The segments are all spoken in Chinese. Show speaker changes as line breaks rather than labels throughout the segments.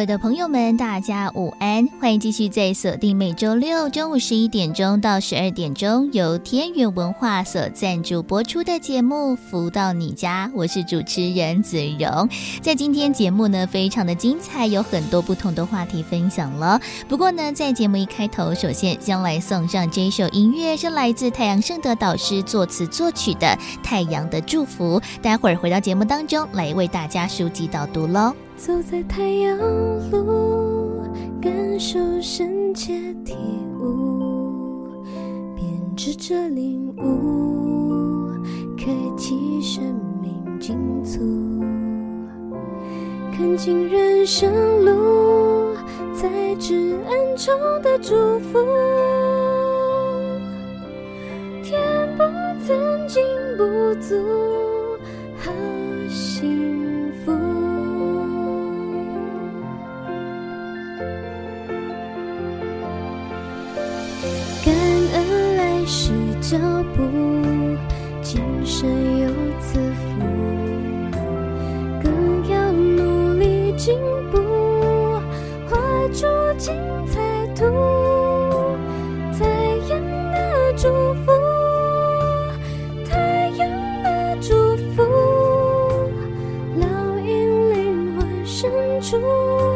位的朋友们，大家午安！欢迎继续在锁定每周六中午十一点钟到十二点钟，由天元文化所赞助播出的节目《福到你家》，我是主持人子荣。在今天节目呢，非常的精彩，有很多不同的话题分享了。不过呢，在节目一开头，首先将来送上这一首音乐，是来自太阳盛德导师作词作曲的《太阳的祝福》。待会儿回到节目当中来为大家书籍导读喽。走在太阳路，感受深切体悟，编织着领悟，开启生命进足，看尽人生路，在至暗中的祝福，填补曾经不足，好幸福。脚步今生有赐福，更要努力进步，画出精彩图。太阳的祝福，太阳的祝福，烙印灵魂深处。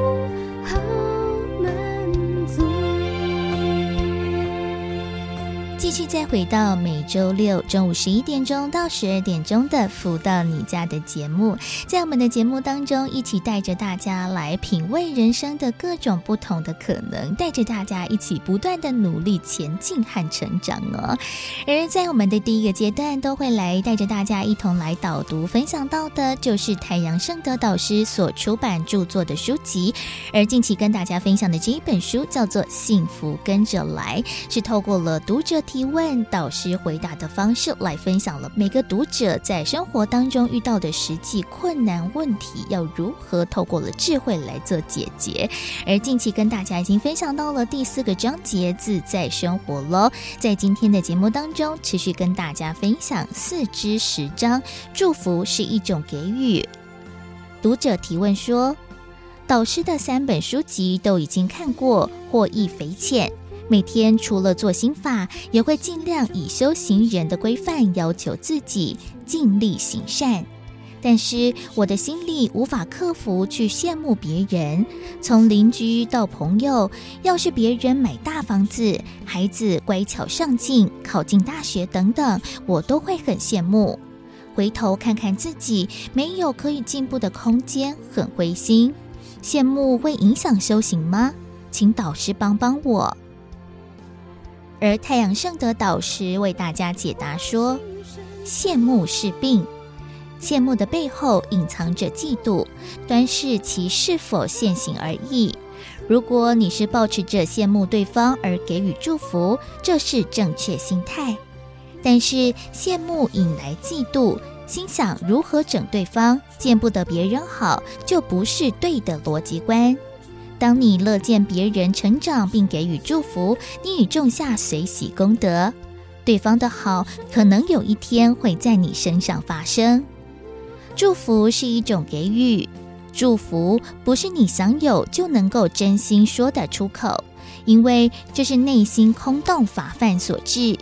续再回到每周六中午十一点钟到十二点钟的“福到你家”的节目，在我们的节目当中，一起带着大家来品味人生的各种不同的可能，带着大家一起不断的努力前进和成长哦。而在我们的第一个阶段，都会来带着大家一同来导读分享到的，就是太阳盛德导师所出版著作的书籍。而近期跟大家分享的这一本书叫做《幸福跟着来》，是透过了读者提问导师回答的方式来分享了每个读者在生活当中遇到的实际困难问题，要如何透过了智慧来做解决。而近期跟大家已经分享到了第四个章节自在生活喽，在今天的节目当中持续跟大家分享四支十章，祝福是一种给予。读者提问说，导师的三本书籍都已经看过，获益匪浅。每天除了做心法，也会尽量以修行人的规范要求自己，尽力行善。但是我的心里无法克服去羡慕别人，从邻居到朋友，要是别人买大房子，孩子乖巧上进，考进大学等等，我都会很羡慕。回头看看自己，没有可以进步的空间，很灰心。羡慕会影响修行吗？请导师帮帮我。而太阳圣德导师为大家解答说：“羡慕是病，羡慕的背后隐藏着嫉妒，端视其是否现行而已。如果你是抱持着羡慕对方而给予祝福，这是正确心态。但是羡慕引来嫉妒，心想如何整对方，见不得别人好，就不是对的逻辑观。”当你乐见别人成长并给予祝福，你已种下随喜功德。对方的好可能有一天会在你身上发生。祝福是一种给予，祝福不是你想有就能够真心说得出口，因为这是内心空洞法范所致。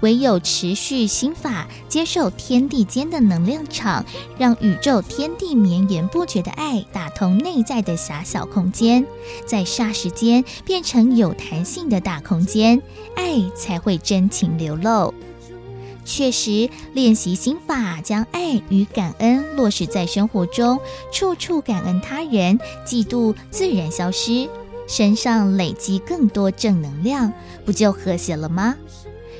唯有持续心法，接受天地间的能量场，让宇宙天地绵延不绝的爱打通内在的狭小空间，在霎时间变成有弹性的大空间，爱才会真情流露。确实，练习心法，将爱与感恩落实在生活中，处处感恩他人，嫉妒自然消失，身上累积更多正能量，不就和谐了吗？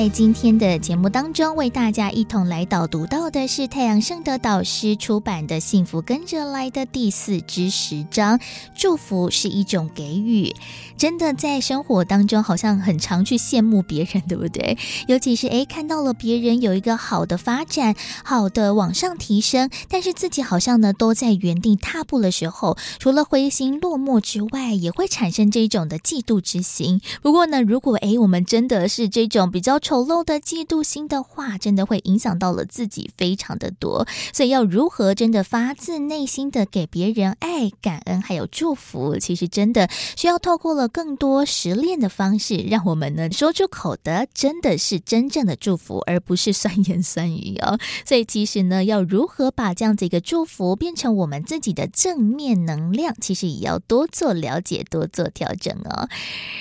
在今天的节目当中，为大家一同来导读到的是太阳盛德导师出版的《幸福跟着来的》第四之十章。祝福是一种给予，真的在生活当中好像很常去羡慕别人，对不对？尤其是诶，看到了别人有一个好的发展，好的往上提升，但是自己好像呢都在原地踏步的时候，除了灰心落寞之外，也会产生这种的嫉妒之心。不过呢，如果诶我们真的是这种比较丑陋的嫉妒心的话，真的会影响到了自己非常的多。所以要如何真的发自内心的给别人爱、感恩还有祝福，其实真的需要透过了更多实练的方式，让我们呢说出口的真的是真正的祝福，而不是酸言酸语哦。所以其实呢，要如何把这样子一个祝福变成我们自己的正面能量，其实也要多做了解，多做调整哦。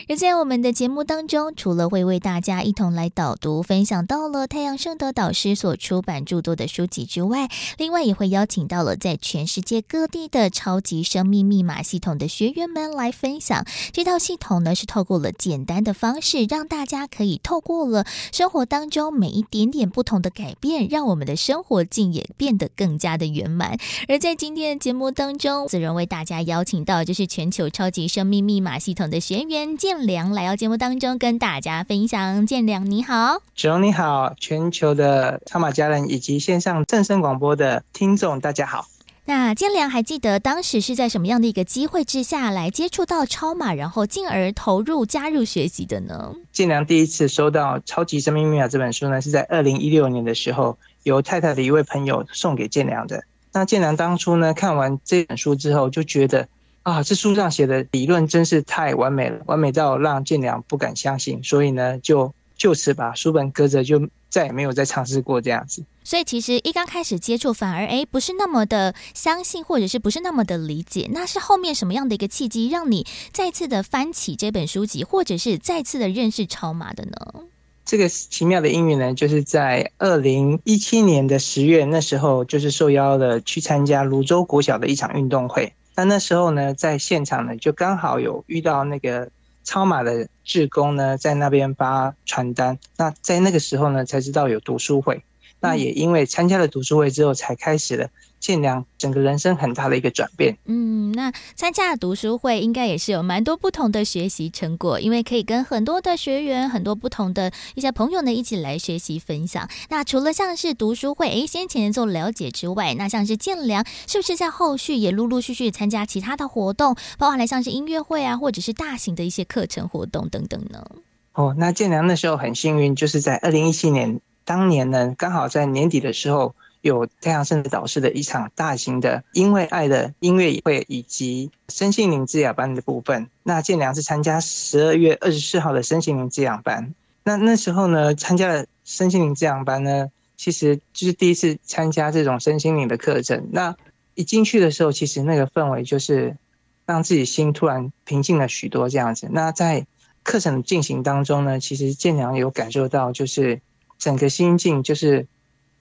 而在我们的节目当中，除了会为大家一同来导读、分享到了太阳盛德导师所出版诸多的书籍之外，另外也会邀请到了在全世界各地的超级生命密码系统的学员们来分享。这套系统呢，是透过了简单的方式，让大家可以透过了生活当中每一点点不同的改变，让我们的生活境也变得更加的圆满。而在今天的节目当中，子荣为大家邀请到就是全球超级生命密码系统的学员建良来到节目当中跟大家分享。建良你好，
子荣你好，全球的超马家人以及线上正声广播的听众大家好。
那建良还记得当时是在什么样的一个机会之下来接触到超马，然后进而投入加入学习的呢？
建良第一次收到《超级生命密码》这本书呢，是在二零一六年的时候，由太太的一位朋友送给建良的。那建良当初呢，看完这本书之后，就觉得啊，这书上写的理论真是太完美了，完美到让建良不敢相信，所以呢，就就此把书本搁着，就再也没有再尝试过这样子。
所以其实一刚开始接触，反而诶不是那么的相信，或者是不是那么的理解。那是后面什么样的一个契机，让你再次的翻起这本书籍，或者是再次的认识超马的呢？
这个奇妙的因缘呢，就是在二零一七年的十月，那时候就是受邀了去参加泸州国小的一场运动会。那那时候呢，在现场呢，就刚好有遇到那个超马的志工呢，在那边发传单。那在那个时候呢，才知道有读书会。那也因为参加了读书会之后，才开始了建良整个人生很大的一个转变。
嗯，那参加了读书会，应该也是有蛮多不同的学习成果，因为可以跟很多的学员、很多不同的一些朋友呢一起来学习分享。那除了像是读书会，诶，先前做了解之外，那像是建良，是不是在后续也陆陆续续参加其他的活动，包括来像是音乐会啊，或者是大型的一些课程活动等等呢？
哦，那建良那时候很幸运，就是在二零一七年。当年呢，刚好在年底的时候，有太阳盛德导师的一场大型的“因为爱”的音乐会以及身心灵滋养班的部分。那建良是参加十二月二十四号的身心灵滋养班。那那时候呢，参加了身心灵滋养班呢，其实就是第一次参加这种身心灵的课程。那一进去的时候，其实那个氛围就是让自己心突然平静了许多这样子。那在课程进行当中呢，其实建良有感受到就是。整个心境就是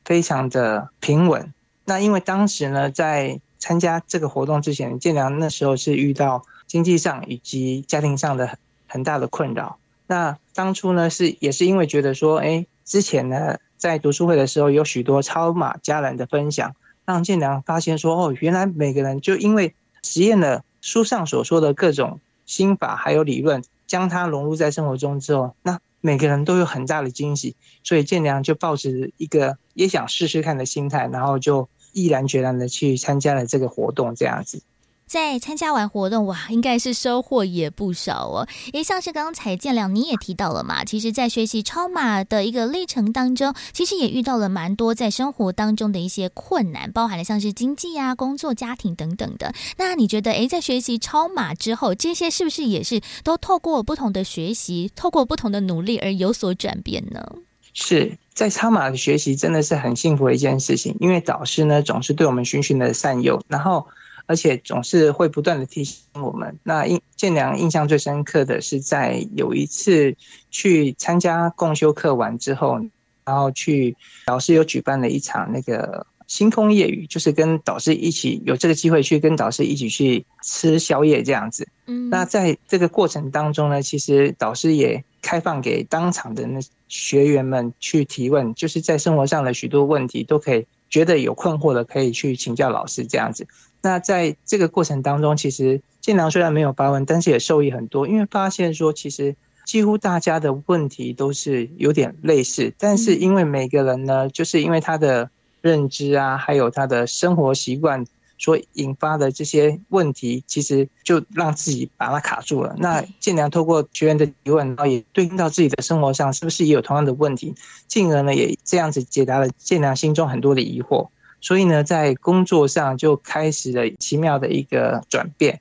非常的平稳。那因为当时呢，在参加这个活动之前，建良那时候是遇到经济上以及家庭上的很大的困扰。那当初呢，是也是因为觉得说，哎，之前呢在读书会的时候有许多超马家人的分享，让建良发现说，哦，原来每个人就因为实验了书上所说的各种心法还有理论，将它融入在生活中之后，那。每个人都有很大的惊喜，所以建良就抱着一个也想试试看的心态，然后就毅然决然的去参加了这个活动，这样子。
在参加完活动，哇，应该是收获也不少哦。也像是刚才建良你也提到了嘛，其实，在学习超马的一个历程当中，其实也遇到了蛮多在生活当中的一些困难，包含了像是经济啊、工作、家庭等等的。那你觉得，诶，在学习超马之后，这些是不是也是都透过不同的学习，透过不同的努力而有所转变呢？
是在超马的学习真的是很幸福的一件事情，因为导师呢总是对我们循循的善诱，然后。而且总是会不断的提醒我们。那印建良印象最深刻的是，在有一次去参加共修课完之后，然后去老师有举办了一场那个星空夜雨，就是跟导师一起有这个机会去跟导师一起去吃宵夜这样子。嗯，那在这个过程当中呢，其实导师也开放给当场的那学员们去提问，就是在生活上的许多问题都可以觉得有困惑的，可以去请教老师这样子。那在这个过程当中，其实建良虽然没有发问，但是也受益很多，因为发现说其实。几乎大家的问题都是有点类似，但是因为每个人呢，就是因为他的认知啊，还有他的生活习惯所引发的这些问题，其实就让自己把它卡住了。那建良透过学员的提问，然后也对应到自己的生活上，是不是也有同样的问题？进而呢，也这样子解答了建良心中很多的疑惑。所以呢，在工作上就开始了奇妙的一个转变。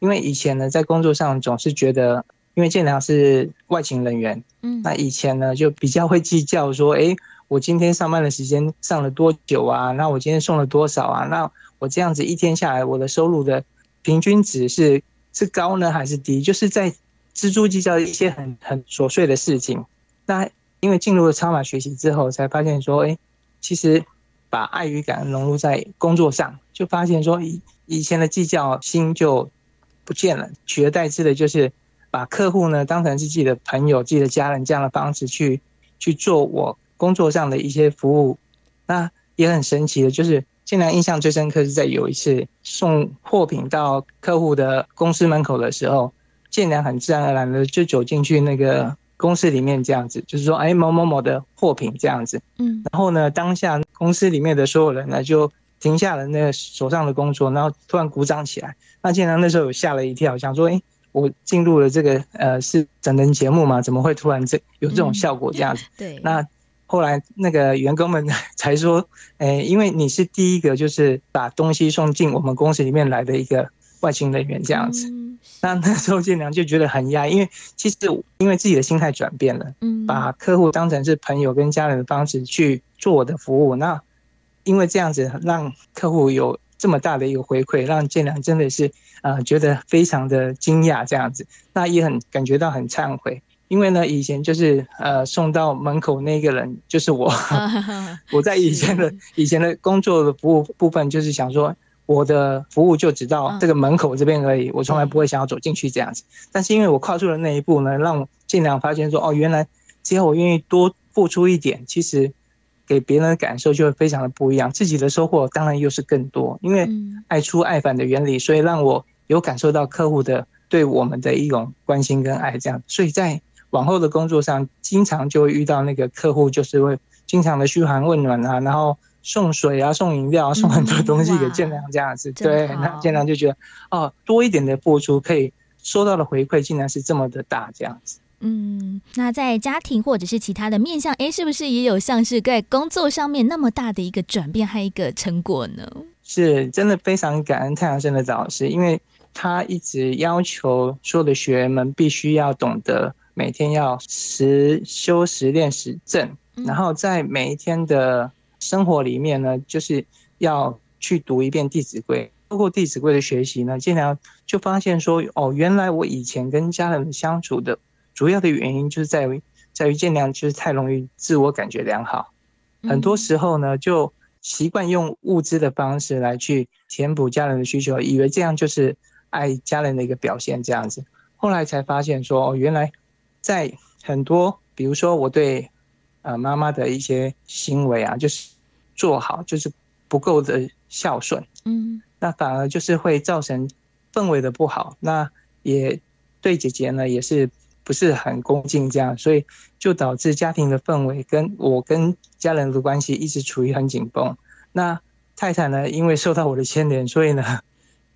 因为以前呢，在工作上总是觉得。因为建良是外勤人员，嗯，那以前呢就比较会计较说，哎，我今天上班的时间上了多久啊？那我今天送了多少啊？那我这样子一天下来，我的收入的平均值是是高呢还是低？就是在錙铢计较一些很很琐碎的事情。那因为进入了超码学习之后，才发现说，哎，其实把爱与感恩融入在工作上，就发现说以以前的计较心就不见了，取而代之的就是。把客户呢当成是自己的朋友、自己的家人这样的方式去去做我工作上的一些服务，那也很神奇的，就是建良印象最深刻是在有一次送货品到客户的公司门口的时候，建良很自然而然的就走进去那个公司里面这样子，就是说哎某某某的货品这样子，嗯，然后呢当下公司里面的所有人呢就停下了那个手上的工作，然后突然鼓掌起来，那建良那时候有吓了一跳，想说哎。我进入了这个呃是整人节目嘛？怎么会突然这有这种效果这样子？嗯、对。那后来那个员工们 才说，哎、欸，因为你是第一个就是把东西送进我们公司里面来的一个外勤人员这样子。嗯、那 那时候建良就觉得很压抑，因为其实因为自己的心态转变了，嗯，把客户当成是朋友跟家人的方式去做我的服务。那因为这样子让客户有这么大的一个回馈，让建良真的是。呃，觉得非常的惊讶，这样子，那也很感觉到很忏悔，因为呢，以前就是呃送到门口那个人就是我，我在以前的以前的工作的服务部分，就是想说我的服务就只到这个门口这边而已，我从来不会想要走进去这样子。但是因为我跨出了那一步呢，让尽量发现说，哦，原来只要我愿意多付出一点，其实。给别人的感受就会非常的不一样，自己的收获当然又是更多。因为爱出爱返的原理，所以让我有感受到客户的对我们的一种关心跟爱，这样。所以在往后的工作上，经常就会遇到那个客户，就是会经常的嘘寒问暖啊，然后送水啊、送饮料啊、送很多东西给建良这样子。对，那建良就觉得哦，多一点的付出可以收到的回馈，竟然是这么的大，这样子。
嗯，那在家庭或者是其他的面向，哎，是不是也有像是在工作上面那么大的一个转变和一个成果呢？
是，真的非常感恩太阳升的导师，因为他一直要求所有的学员们必须要懂得每天要实修实练实证，然后在每一天的生活里面呢，就是要去读一遍《弟子规》，透过《弟子规》的学习呢，经常就发现说，哦，原来我以前跟家人相处的。主要的原因就是在于，在于建良就是太容易自我感觉良好，很多时候呢就习惯用物质的方式来去填补家人的需求，以为这样就是爱家人的一个表现这样子。后来才发现说，哦，原来在很多，比如说我对呃妈妈的一些行为啊，就是做好就是不够的孝顺，嗯，那反而就是会造成氛围的不好，那也对姐姐呢也是。不是很恭敬，这样，所以就导致家庭的氛围跟我跟家人的关系一直处于很紧绷。那太太呢，因为受到我的牵连，所以呢，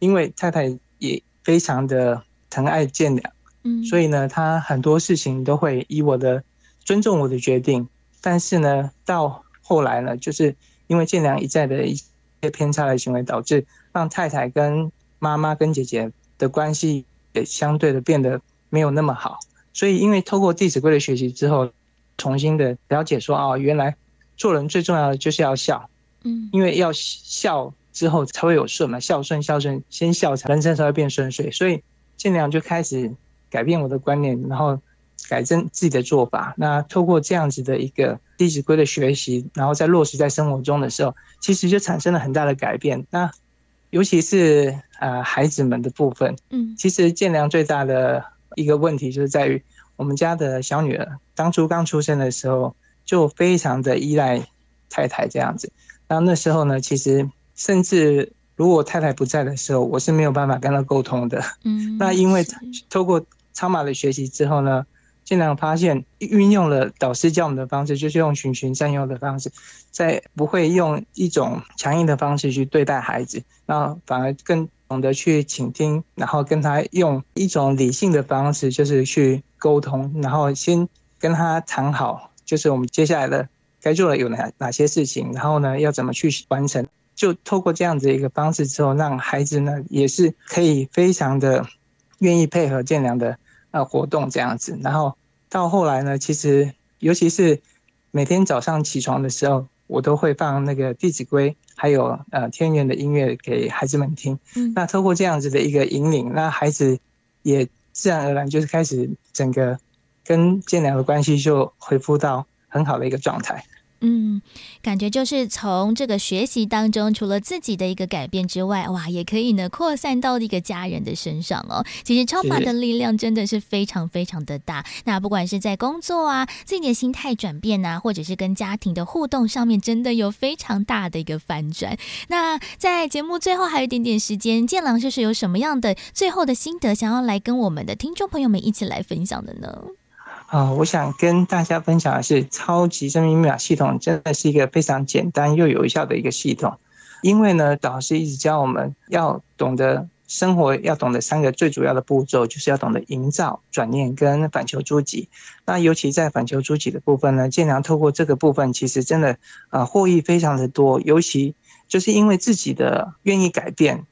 因为太太也非常的疼爱建良，嗯，所以呢，他很多事情都会以我的尊重我的决定。但是呢，到后来呢，就是因为建良一再的一些偏差的行为，导致让太太跟妈妈跟姐姐的关系也相对的变得没有那么好。所以，因为透过《弟子规》的学习之后，重新的了解说，哦，原来做人最重要的就是要孝，嗯，因为要孝之后才会有顺嘛，孝顺孝顺，先孝才人生才会变顺遂。所以，建良就开始改变我的观念，然后改正自己的做法。那透过这样子的一个《弟子规》的学习，然后在落实在生活中的时候，其实就产生了很大的改变。那尤其是呃孩子们的部分，嗯，其实建良最大的一个问题就是在于我们家的小女儿当初刚出生的时候就非常的依赖太太这样子。那那时候呢，其实甚至如果太太不在的时候，我是没有办法跟她沟通的。嗯，那因为透过超马的学习之后呢，建良发现运用了导师教我们的方式，就是用循循善诱的方式，在不会用一种强硬的方式去对待孩子，那反而更懂得去倾听，然后跟他用一种理性的方式，就是去沟通，然后先跟他谈好，就是我们接下来的。该做的有哪哪些事情，然后呢，要怎么去完成？就透过这样子一个方式之后，让孩子呢也是可以非常的愿意配合建良的呃活动这样子。然后到后来呢，其实尤其是每天早上起床的时候，我都会放那个《弟子规》还有呃天元的音乐给孩子们听。嗯，那透过这样子的一个引领，那孩子也自然而然就是开始整个跟建良的关系就恢复到很好的一个状态。
嗯，感觉就是从这个学习当中，除了自己的一个改变之外，哇，也可以呢扩散到一个家人的身上哦。其实超码的力量真的是非常非常的大。那不管是在工作啊，自己的心态转变啊，或者是跟家庭的互动上面，真的有非常大的一个反转。那在节目最后还有一点点时间，建郎就是有什么样的最后的心得，想要来跟我们的听众朋友们一起来分享的呢？
啊、我想跟大家分享的是，超级生命密码系统真的是一个非常简单又有效的一个系统。因为呢，导师一直教我们要懂得生活，要懂得三个最主要的步骤，就是要懂得营造、转念跟反求诸己。那尤其在反求诸己的部分呢，建良透过这个部分，其实真的啊获益非常的多。尤其就是因为自己的愿意改变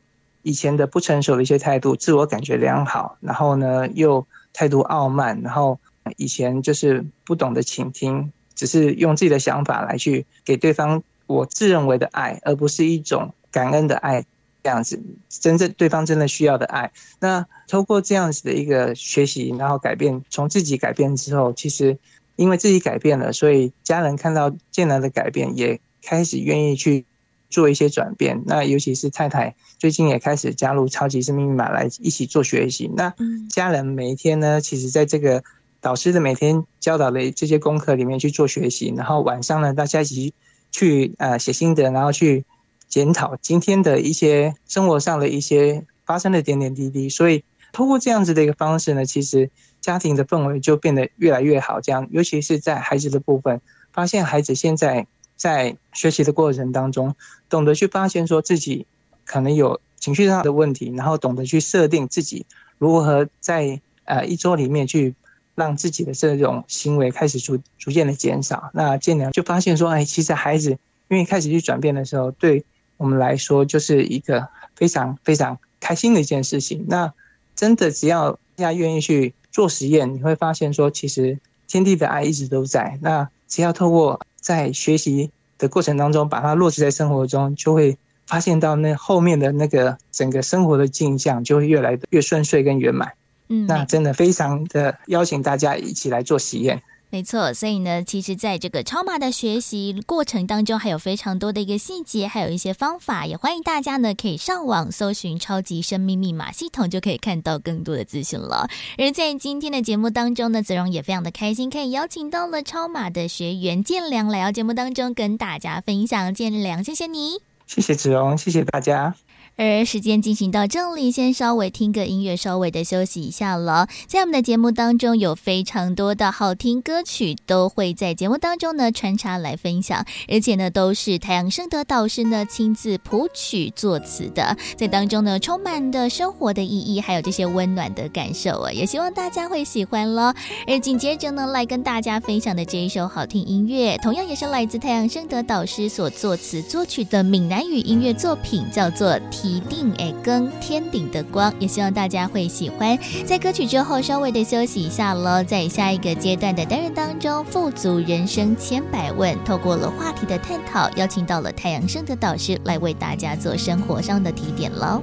以前的不成熟的一些态度，自我感觉良好，然后呢又态度傲慢，然后。以前就是不懂得倾听，只是用自己的想法来去给对方我自认为的爱，而不是一种感恩的爱这样子，真正对方真的需要的爱。那通过这样子的一个学习，然后改变，从自己改变之后，其实因为自己改变了，所以家人看到建良的改变，也开始愿意去做一些转变。那尤其是太太最近也开始加入超级生命密码来一起做学习。那家人每一天呢，其实在这个。导师的每天教导的这些功课里面去做学习，然后晚上呢，大家一起去呃写心得，然后去检讨今天的一些生活上的一些发生的点点滴滴。所以通过这样子的一个方式呢，其实家庭的氛围就变得越来越好。这样，尤其是在孩子的部分，发现孩子现在在学习的过程当中，懂得去发现说自己可能有情绪上的问题，然后懂得去设定自己如何在呃一周里面去。让自己的这种行为开始逐逐渐的减少，那建良就发现说，哎，其实孩子愿意开始去转变的时候，对我们来说就是一个非常非常开心的一件事情。那真的只要大家愿意去做实验，你会发现说，其实天地的爱一直都在。那只要透过在学习的过程当中，把它落实在生活中，就会发现到那后面的那个整个生活的镜像就会越来越顺遂跟圆满。嗯，那真的非常的邀请大家一起来做实验。
没错，所以呢，其实在这个超马的学习过程当中，还有非常多的一个细节，还有一些方法，也欢迎大家呢可以上网搜寻“超级生命密码系统”，就可以看到更多的资讯了。而在今天的节目当中呢，子荣也非常的开心，可以邀请到了超马的学员建良来到节目当中跟大家分享。建良，谢谢你，
谢谢子荣，谢谢大家。
而时间进行到这里，先稍微听个音乐，稍微的休息一下了。在我们的节目当中，有非常多的好听歌曲，都会在节目当中呢穿插来分享，而且呢都是太阳盛德导师呢亲自谱曲作词的，在当中呢充满的生活的意义，还有这些温暖的感受啊，也希望大家会喜欢喽。而紧接着呢，来跟大家分享的这一首好听音乐，同样也是来自太阳盛德导师所作词作曲的闽南语音乐作品，叫做《一定哎，跟天顶的光，也希望大家会喜欢。在歌曲之后，稍微的休息一下喽。在下一个阶段的单元当中，富足人生千百问，透过了话题的探讨，邀请到了太阳盛德导师来为大家做生活上的提点喽。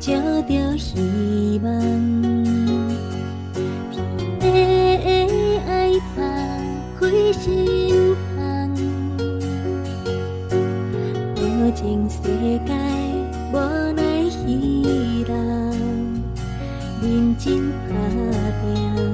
照着希望，天地的爱打开心情世界无奈彼人，认真打拼。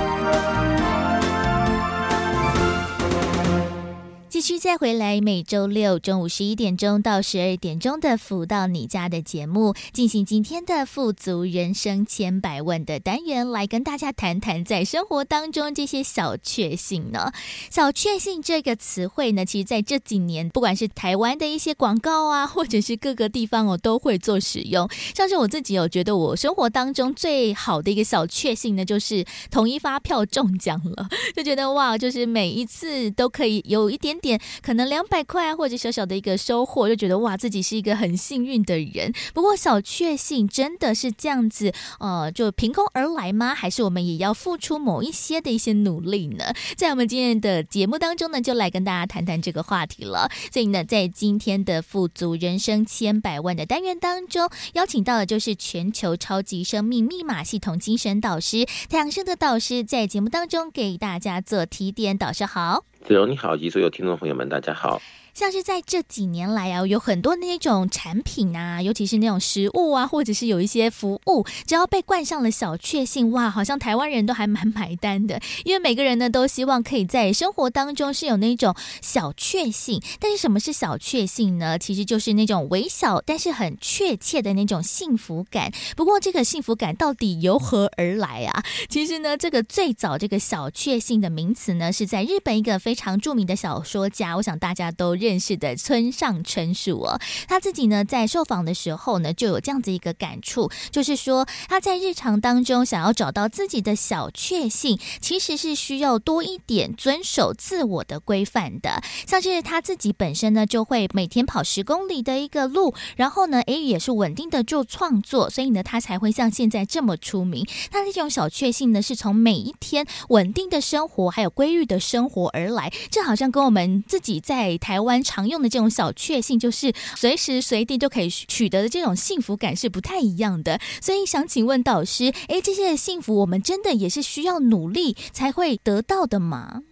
继续再回来，每周六中午十一点钟到十二点钟的《福到你家》的节目，进行今天的“富足人生千百万”的单元，来跟大家谈谈在生活当中这些小确幸呢。小确幸这个词汇呢，其实在这几年，不管是台湾的一些广告啊，或者是各个地方哦，都会做使用。像是我自己有觉得，我生活当中最好的一个小确幸呢，就是统一发票中奖了，就觉得哇，就是每一次都可以有一点点。可能两百块，或者小小的一个收获，就觉得哇，自己是一个很幸运的人。不过小确幸真的是这样子，呃，就凭空而来吗？还是我们也要付出某一些的一些努力呢？在我们今天的节目当中呢，就来跟大家谈谈这个话题了。所以呢，在今天的富足人生千百万的单元当中，邀请到的就是全球超级生命密码系统精神导师太阳生的导师，在节目当中给大家做提点。导师好。
子荣你好，以及所有听众朋友们，大家好。
像是在这几年来啊，有很多那种产品啊，尤其是那种食物啊，或者是有一些服务，只要被冠上了小确幸，哇，好像台湾人都还蛮买单的。因为每个人呢都希望可以在生活当中是有那种小确幸。但是什么是小确幸呢？其实就是那种微小但是很确切的那种幸福感。不过这个幸福感到底由何而来啊？其实呢，这个最早这个小确幸的名词呢，是在日本一个非常著名的小说家，我想大家都。认识的村上春树哦，他自己呢在受访的时候呢就有这样子一个感触，就是说他在日常当中想要找到自己的小确幸，其实是需要多一点遵守自我的规范的。像是他自己本身呢就会每天跑十公里的一个路，然后呢诶也是稳定的做创作，所以呢他才会像现在这么出名。他这种小确幸呢是从每一天稳定的生活还有规律的生活而来，这好像跟我们自己在台湾。常用的这种小确幸，就是随时随地都可以取得的这种幸福感是不太一样的。所以想请问导师，哎，这些幸福我们真的也是需要努力才会得到的吗？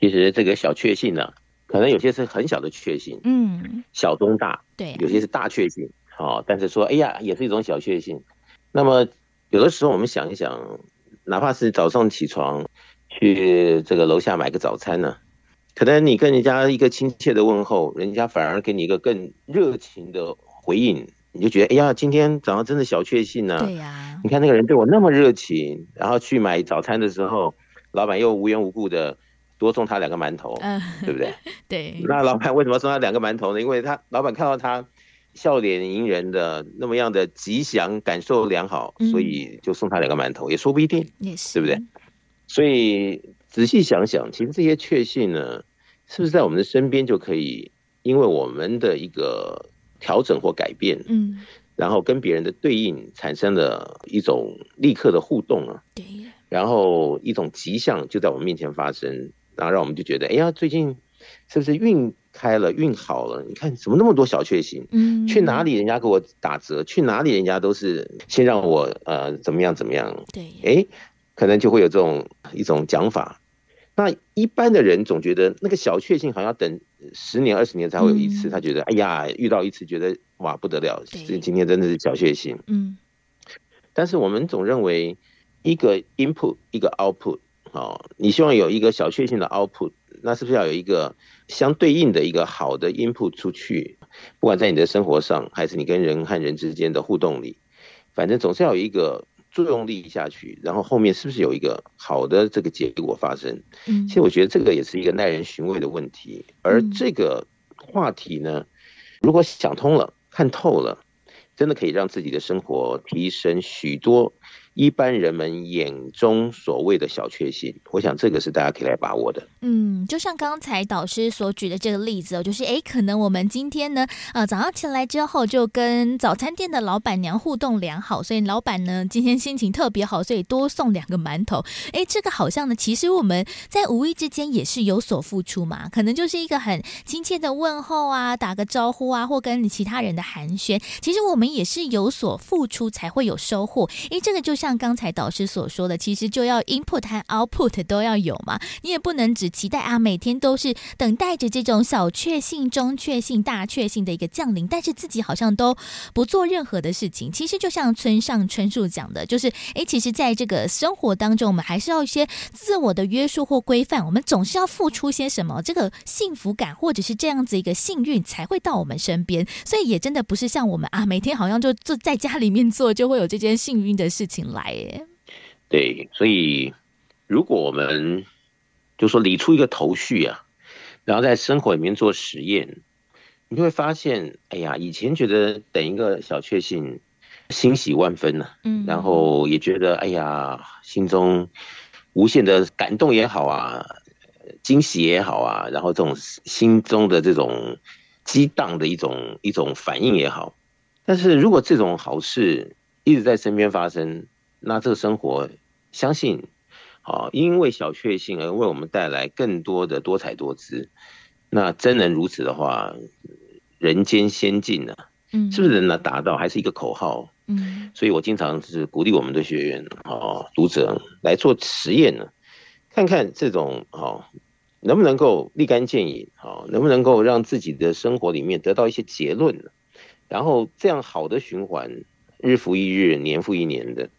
其实这个小确幸呢、啊，可能有些是很小的确幸，嗯，小中大，
对，
有些是大确幸，好、哦，但是说，哎呀，也是一种小确幸。那么有的时候我们想一想，哪怕是早上起床去这个楼下买个早餐呢？可能你跟人家一个亲切的问候，人家反而给你一个更热情的回应，你就觉得哎呀，今天早上真的小确幸呢、啊。
对呀、啊，
你看那个人对我那么热情，然后去买早餐的时候，老板又无缘无故的多送他两个馒头，嗯，对不对？
对。
那老板为什么送他两个馒头呢？因为他老板看到他笑脸迎人的那么样的吉祥，感受良好，所以就送他两个馒头，也说不一定，
也是，
对不对？所以。仔细想想，其实这些确信呢，是不是在我们的身边就可以，因为我们的一个调整或改变，嗯，然后跟别人的对应，产生了一种立刻的互动啊，对，然后一种吉象就在我们面前发生，然后让我们就觉得，哎呀，最近是不是运开了，运好了？你看怎么那么多小确幸？嗯，去哪里人家给我打折，去哪里人家都是先让我呃怎么样怎么样？对，哎。可能就会有这种一种讲法。那一般的人总觉得那个小确幸好像要等十年二十年才会有一次，嗯、他觉得哎呀，遇到一次觉得哇不得了，这今天真的是小确幸。嗯，但是我们总认为一个 input 一个 output，哦，你希望有一个小确幸的 output，那是不是要有一个相对应的一个好的 input 出去？不管在你的生活上，还是你跟人和人之间的互动里，反正总是要有一个。作用力下去，然后后面是不是有一个好的这个结果发生？嗯，其实我觉得这个也是一个耐人寻味的问题。而这个话题呢，如果想通了、看透了，真的可以让自己的生活提升许多。一般人们眼中所谓的小确幸，我想这个是大家可以来把握的。
嗯，就像刚才导师所举的这个例子哦，就是诶，可能我们今天呢，呃，早上起来之后就跟早餐店的老板娘互动良好，所以老板呢今天心情特别好，所以多送两个馒头。诶，这个好像呢，其实我们在无意之间也是有所付出嘛，可能就是一个很亲切的问候啊，打个招呼啊，或跟你其他人的寒暄，其实我们也是有所付出才会有收获。诶，这个就。像刚才导师所说的，其实就要 input 和 output 都要有嘛，你也不能只期待啊，每天都是等待着这种小确幸、中确幸、大确幸的一个降临，但是自己好像都不做任何的事情。其实就像村上春树讲的，就是哎，其实在这个生活当中，我们还是要一些自我的约束或规范，我们总是要付出些什么，这个幸福感或者是这样子一个幸运才会到我们身边。所以也真的不是像我们啊，每天好像就坐在家里面做，就会有这件幸运的事情。来耶，
对，所以如果我们就说理出一个头绪啊，然后在生活里面做实验，你就会发现，哎呀，以前觉得等一个小确幸，欣喜万分呢、啊，嗯，然后也觉得，哎呀，心中无限的感动也好啊，惊喜也好啊，然后这种心中的这种激荡的一种一种反应也好，但是如果这种好事一直在身边发生，那这个生活，相信，好，因为小确幸而为我们带来更多的多彩多姿。那真能如此的话，人间仙境呢？嗯，是不是能达到？还是一个口号？嗯，所以我经常是鼓励我们的学员啊，读者来做实验呢，看看这种啊，能不能够立竿见影？啊，能不能够让自己的生活里面得到一些结论呢？然后这样好的循环。日复一日，年复一年的，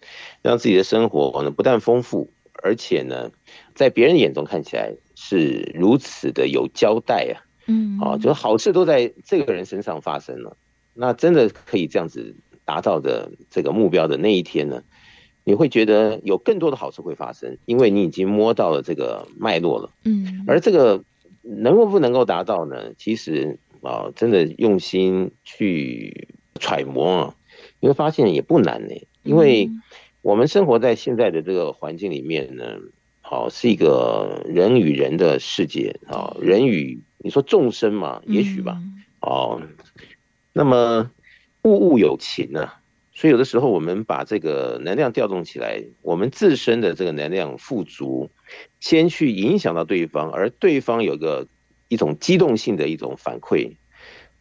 让自己的生活呢不但丰富，而且呢，在别人眼中看起来是如此的有交代啊。嗯，啊，就是好事都在这个人身上发生了。那真的可以这样子达到的这个目标的那一天呢，你会觉得有更多的好事会发生，因为你已经摸到了这个脉络了。嗯，而这个能够不能够达到呢？其实啊，真的用心去揣摩啊。你会发现也不难呢，因为我们生活在现在的这个环境里面呢，好，是一个人与人的世界啊，人与你说众生嘛，也许吧，哦，那么物物有情啊，所以有的时候我们把这个能量调动起来，我们自身的这个能量富足，先去影响到对方，而对方有个一种机动性的一种反馈，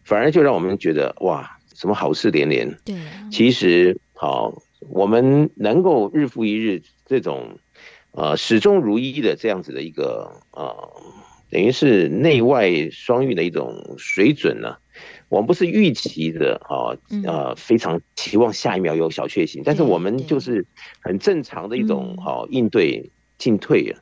反而就让我们觉得哇。什么好事连连？对，其实好，我们能够日复一日这种，呃，始终如一的这样子的一个，呃，等于是内外双运的一种水准呢。我们不是预期的啊，呃，非常期望下一秒有小确幸，但是我们就是很正常的一种好应对进退啊。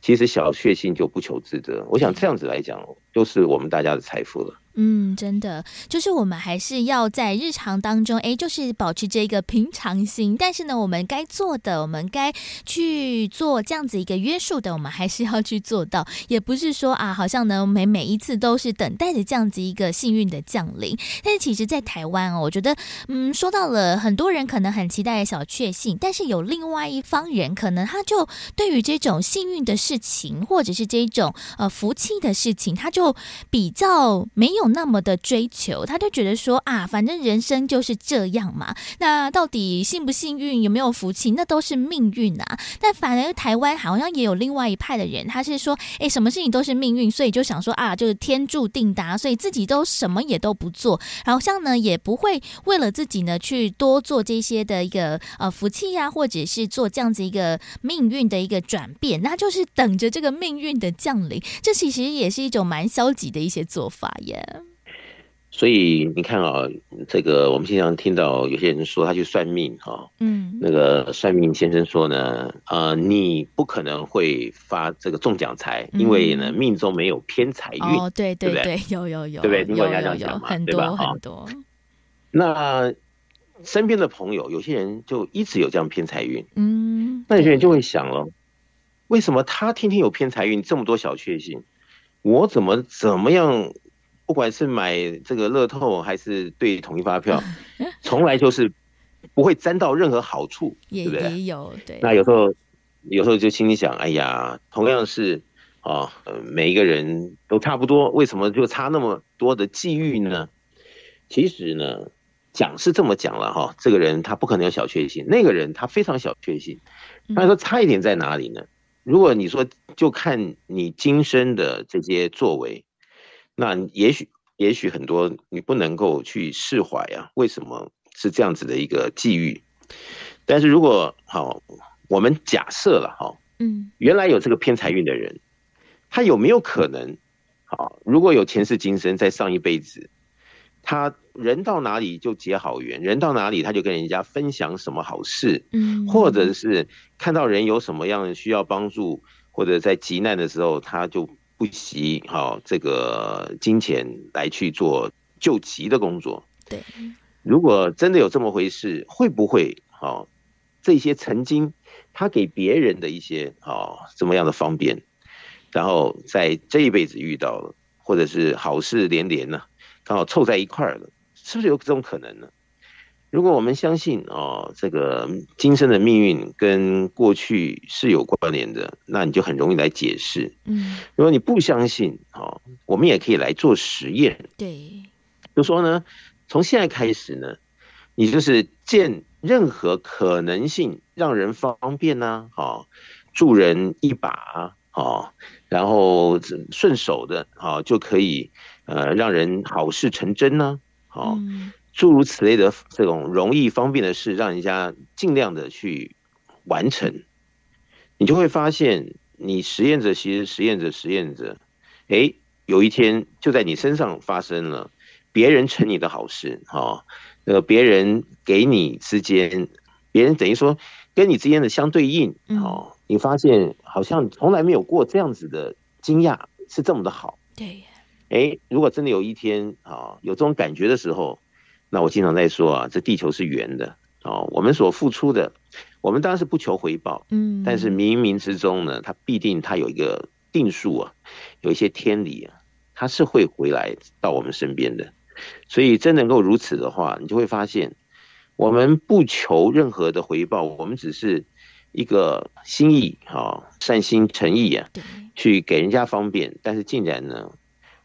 其实小确幸就不求自得，我想这样子来讲，就是我们大家的财富了。
嗯，真的，就是我们还是要在日常当中，哎，就是保持这个平常心。但是呢，我们该做的，我们该去做这样子一个约束的，我们还是要去做到。也不是说啊，好像呢，每每一次都是等待着这样子一个幸运的降临。但是其实，在台湾哦，我觉得，嗯，说到了很多人可能很期待的小确幸，但是有另外一方人，可能他就对于这种幸运的事情，或者是这种呃福气的事情，他就就比较没有那么的追求，他就觉得说啊，反正人生就是这样嘛。那到底幸不幸运，有没有福气，那都是命运啊。但反而台湾好像也有另外一派的人，他是说，哎，什么事情都是命运，所以就想说啊，就是天注定的，所以自己都什么也都不做，好像呢也不会为了自己呢去多做这些的一个呃福气呀、啊，或者是做这样子一个命运的一个转变，那就是等着这个命运的降临。这其实也是一种蛮消极的一些做法耶。
所以你看啊，这个我们经常听到有些人说他去算命哈，嗯，那个算命先生说呢，呃，你不可能会发这个中奖财，因为呢命中没有偏财运。哦，
对对对，有有有，
对不对？听过人家这样讲嘛，对吧？
很多。
那身边的朋友，有些人就一直有这样偏财运，嗯，那有些人就会想了，为什么他天天有偏财运，这么多小确幸，我怎么怎么样？不管是买这个乐透还是对统一发票，从来就是不会沾到任何好处，对不对？
也有对。
那有时候，有时候就心里想，哎呀，同样是啊，每一个人都差不多，为什么就差那么多的际遇呢？其实呢，讲是这么讲了哈，这个人他不可能有小确幸，那个人他非常小确幸。那说差一点在哪里呢？如果你说就看你今生的这些作为。那也许，也许很多你不能够去释怀啊？为什么是这样子的一个际遇？但是如果好，我们假设了哈，嗯，原来有这个偏财运的人，他有没有可能？好，如果有前世今生，在上一辈子，他人到哪里就结好缘，人到哪里他就跟人家分享什么好事，嗯，或者是看到人有什么样需要帮助，或者在急难的时候，他就。不惜好这个金钱来去做救急的工作。对，如果真的有这么回事，会不会好这些曾经他给别人的一些哦怎么样的方便，然后在这一辈子遇到了，或者是好事连连呢？刚好凑在一块儿了，是不是有这种可能呢？如果我们相信哦，这个今生的命运跟过去是有关联的，那你就很容易来解释。嗯，如果你不相信，哦，我们也可以来做实验。
对，
就说呢，从现在开始呢，你就是见任何可能性让人方便呢，哦，助人一把，哦，然后顺手的，哦，就可以呃让人好事成真呢，哦。嗯。诸如此类的这种容易方便的事，让人家尽量的去完成，你就会发现，你实验着，其实实验着，实验着，哎，有一天就在你身上发生了，别人成你的好事，哈，那个别人给你之间，别人等于说跟你之间的相对应，哦，你发现好像从来没有过这样子的惊讶，是这么的好，
对，
哎，如果真的有一天啊，有这种感觉的时候。那我经常在说啊，这地球是圆的啊。我们所付出的，我们当然是不求回报，嗯，但是冥冥之中呢，它必定它有一个定数啊，有一些天理啊，它是会回来到我们身边的。所以真能够如此的话，你就会发现，我们不求任何的回报，我们只是一个心意啊，善心诚意啊，去给人家方便，但是竟然呢，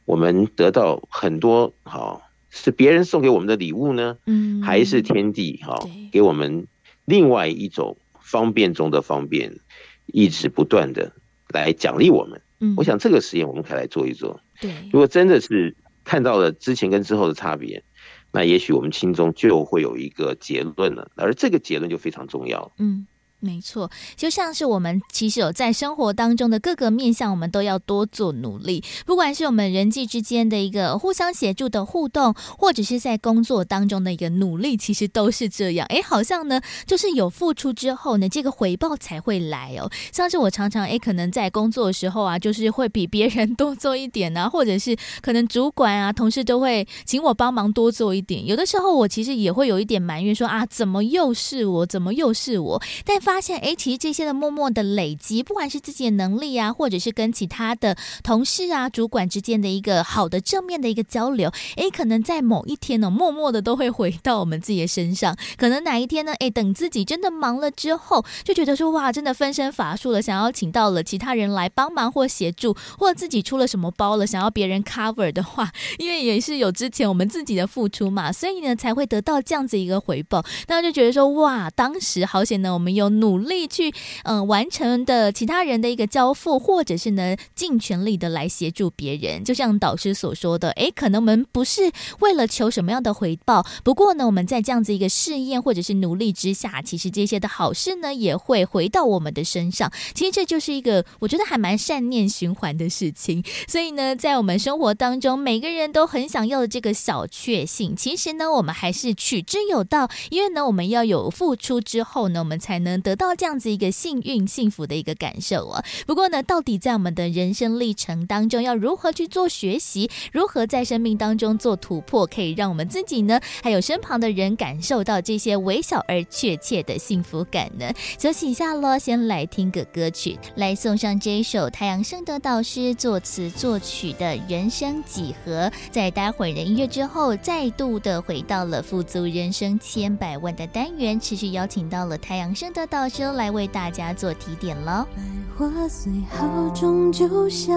我们得到很多好。是别人送给我们的礼物呢，嗯，还是天地哈、哦、给我们另外一种方便中的方便，一直不断的来奖励我们。嗯，我想这个实验我们可以来做一做。对，如果真的是看到了之前跟之后的差别，那也许我们心中就会有一个结论了，而这个结论就非常重要。嗯。
没错，就像是我们其实有在生活当中的各个面向，我们都要多做努力。不管是我们人际之间的一个互相协助的互动，或者是在工作当中的一个努力，其实都是这样。哎，好像呢，就是有付出之后呢，这个回报才会来哦。像是我常常哎，可能在工作的时候啊，就是会比别人多做一点啊，或者是可能主管啊、同事都会请我帮忙多做一点。有的时候我其实也会有一点埋怨说，说啊，怎么又是我？怎么又是我？但发现，哎，其实这些的默默的累积，不管是自己的能力啊，或者是跟其他的同事啊、主管之间的一个好的正面的一个交流，哎，可能在某一天呢，默默的都会回到我们自己的身上。可能哪一天呢，哎，等自己真的忙了之后，就觉得说，哇，真的分身乏术了，想要请到了其他人来帮忙或协助，或自己出了什么包了，想要别人 cover 的话，因为也是有之前我们自己的付出嘛，所以呢，才会得到这样子一个回报。那就觉得说，哇，当时好险呢，我们有努力去嗯、完成的其他人的一个交付，或者是呢尽全力的来协助别人。就像导师所说的，诶，可能我们不是为了求什么样的回报，不过呢，我们在这样子一个试验或者是努力之下，其实这些的好事呢也会回到我们的身上。其实这就是一个我觉得还蛮善念循环的事情。所以呢，在我们生活当中，每个人都很想要的这个小确幸，其实呢，我们还是取之有道，因为呢，我们要有付出之后呢，我们才能得到这样子一个幸运、幸福的一个感受啊。不过呢，到底在我们的人生历程当中，要如何去做学习，如何在生命当中做突破，可以让我们自己呢，还有身旁的人感受到这些微小而确切的幸福感呢？休息一下喽，先来听个歌曲，来送上这一首太阳盛德导师作词作曲的《人生几何》。在待会儿的音乐之后，再度的回到了富足人生千百万的单元，持续邀请到了太阳盛德导师来为大家做提点喽。
百花虽好，终究像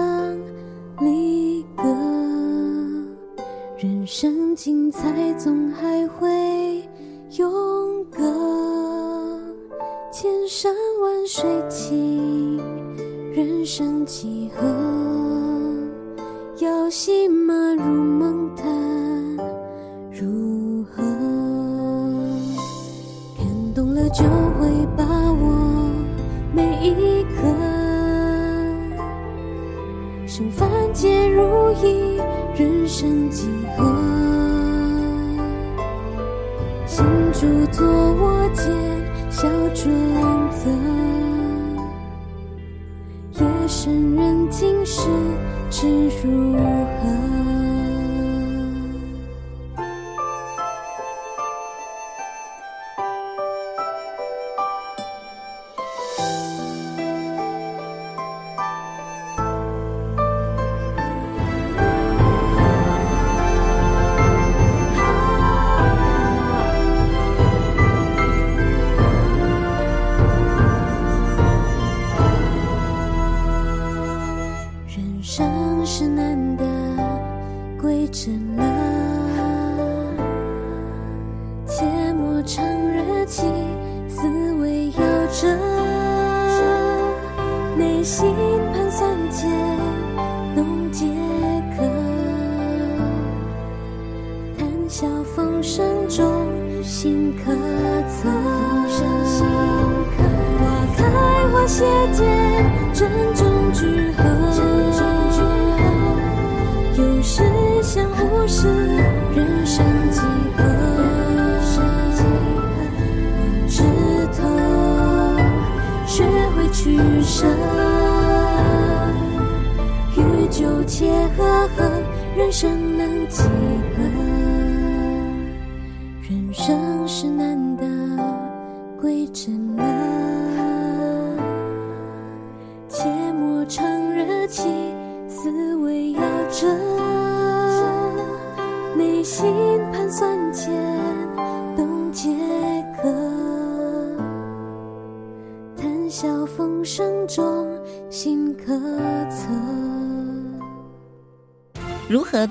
离歌。人生精彩，总还会永隔。千山万水尽，人生几何？要系马入梦谈如何？就会把握每一刻，剩凡皆如意，人生几何？心主作我见，小准则，夜深人静时，知如何？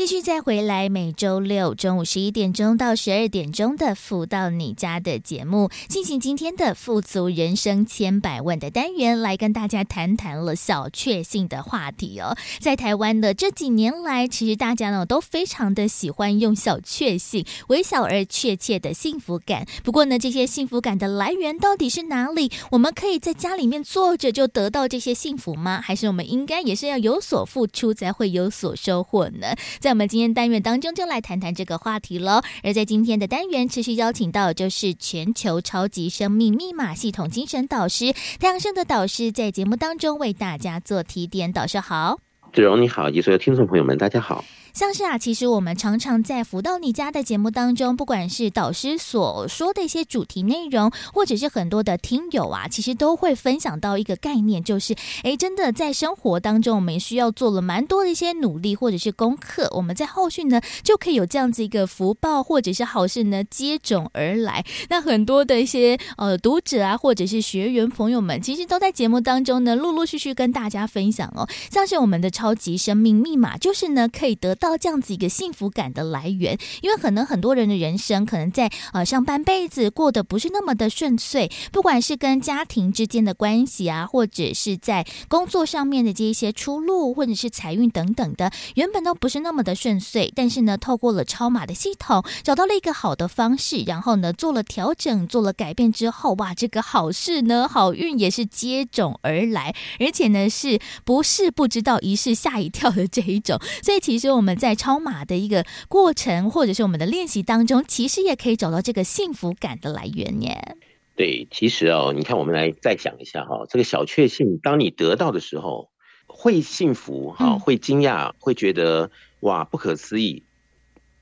继续再回来，每周六中午十一点钟到十二点钟的“福到你家”的节目，进行今天的“富足人生千百万”的单元，来跟大家谈谈了小确幸的话题哦。在台湾的这几年来，其实大家呢都非常的喜欢用小确幸，微小而确切的幸福感。不过呢，这些幸福感的来源到底是哪里？我们可以在家里面坐着就得到这些幸福吗？还是我们应该也是要有所付出才会有所收获呢？在那我们今天单元当中，就来谈谈这个话题喽。而在今天的单元，持续邀请到就是全球超级生命密码系统精神导师太阳升的导师，在节目当中为大家做提点。导师好，
子荣你好，以及所有听众朋友们，大家好。
像是啊，其实我们常常在福到你家的节目当中，不管是导师所说的一些主题内容，或者是很多的听友啊，其实都会分享到一个概念，就是哎，真的在生活当中，我们需要做了蛮多的一些努力或者是功课，我们在后续呢就可以有这样子一个福报或者是好事呢接踵而来。那很多的一些呃读者啊，或者是学员朋友们，其实都在节目当中呢陆陆续续跟大家分享哦，像是我们的超级生命密码，就是呢可以得。到这样子一个幸福感的来源，因为可能很多人的人生可能在呃上半辈子过得不是那么的顺遂，不管是跟家庭之间的关系啊，或者是在工作上面的这一些出路，或者是财运等等的，原本都不是那么的顺遂。但是呢，透过了超码的系统，找到了一个好的方式，然后呢做了调整，做了改变之后，哇，这个好事呢，好运也是接踵而来，而且呢是不是不知道一试吓一跳的这一种。所以其实我们。在超马的一个过程，或者是我们的练习当中，其实也可以找到这个幸福感的来源耶。
对，其实哦，你看，我们来再讲一下哈，这个小确幸，当你得到的时候，会幸福哈，会惊讶，会觉得哇，不可思议。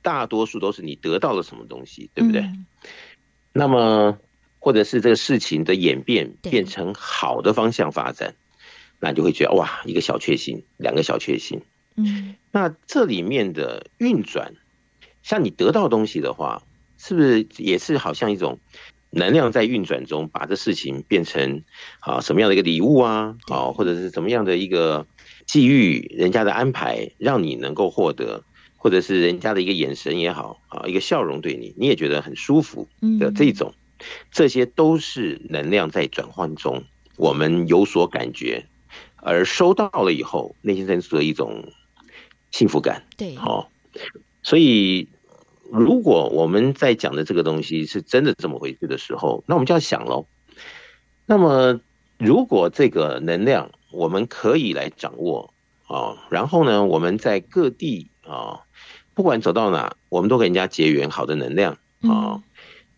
大多数都是你得到了什么东西，对不对？嗯、那么，或者是这个事情的演变变成好的方向发展，那你就会觉得哇，一个小确幸，两个小确幸。嗯，那这里面的运转，像你得到东西的话，是不是也是好像一种能量在运转中，把这事情变成啊什么样的一个礼物啊，啊或者是怎么样的一个际遇，人家的安排让你能够获得，或者是人家的一个眼神也好啊，一个笑容对你，你也觉得很舒服的这种，这些都是能量在转换中，我们有所感觉，而收到了以后，内心深处的一种。幸福感，对，好、哦，所以如果我们在讲的这个东西是真的这么回事的时候，那我们就要想喽。那么，如果这个能量我们可以来掌握啊、哦，然后呢，我们在各地啊、哦，不管走到哪，我们都跟人家结缘好的能量啊、哦，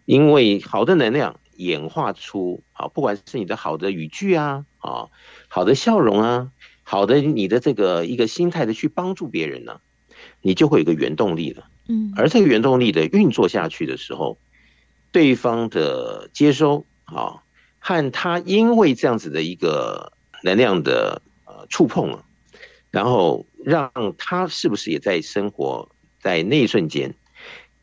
因为好的能量演化出啊，不管是你的好的语句啊，啊，好的笑容啊。好的，你的这个一个心态的去帮助别人呢，你就会有个原动力了。嗯，而这个原动力的运作下去的时候，对方的接收啊，和他因为这样子的一个能量的呃触碰了，然后让他是不是也在生活在那一瞬间，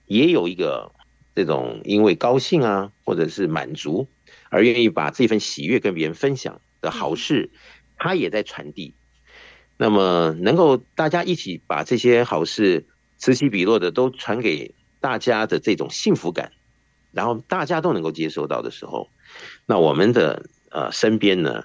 也有一个这种因为高兴啊，或者是满足而愿意把这份喜悦跟别人分享的好事。他也在传递，那么能够大家一起把这些好事此起彼落的都传给大家的这种幸福感，然后大家都能够接收到的时候，那我们的呃身边呢，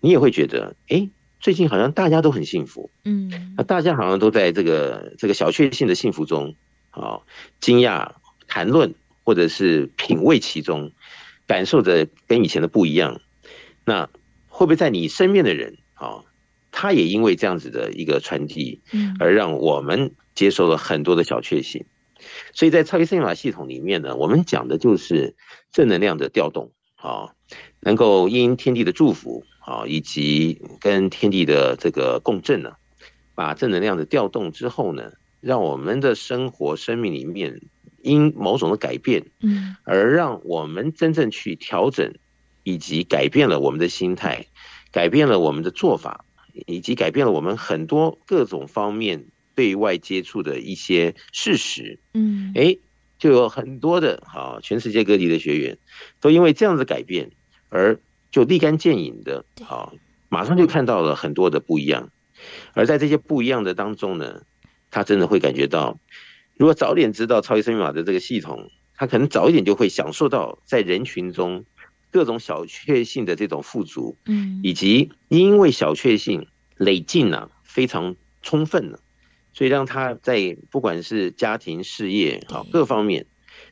你也会觉得，哎，最近好像大家都很幸福，嗯，那大家好像都在这个这个小确幸的幸福中，啊，惊讶、谈论或者是品味其中，感受着跟以前的不一样，那。会不会在你身边的人啊，他也因为这样子的一个传递，而让我们接受了很多的小确幸。所以在超级生命密码系统里面呢，我们讲的就是正能量的调动啊，能够因天地的祝福啊，以及跟天地的这个共振呢，把正能量的调动之后呢，让我们的生活生命里面因某种的改变，嗯，而让我们真正去调整。以及改变了我们的心态，改变了我们的做法，以及改变了我们很多各种方面对外接触的一些事实。嗯，哎，就有很多的哈，全世界各地的学员都因为这样子改变而就立竿见影的，好，马上就看到了很多的不一样。而在这些不一样的当中呢，他真的会感觉到，如果早点知道超级生命密码的这个系统，他可能早一点就会享受到在人群中。各种小确幸的这种富足，嗯，以及因为小确幸累进呢、啊、非常充分了，所以让他在不管是家庭、事业啊各方面，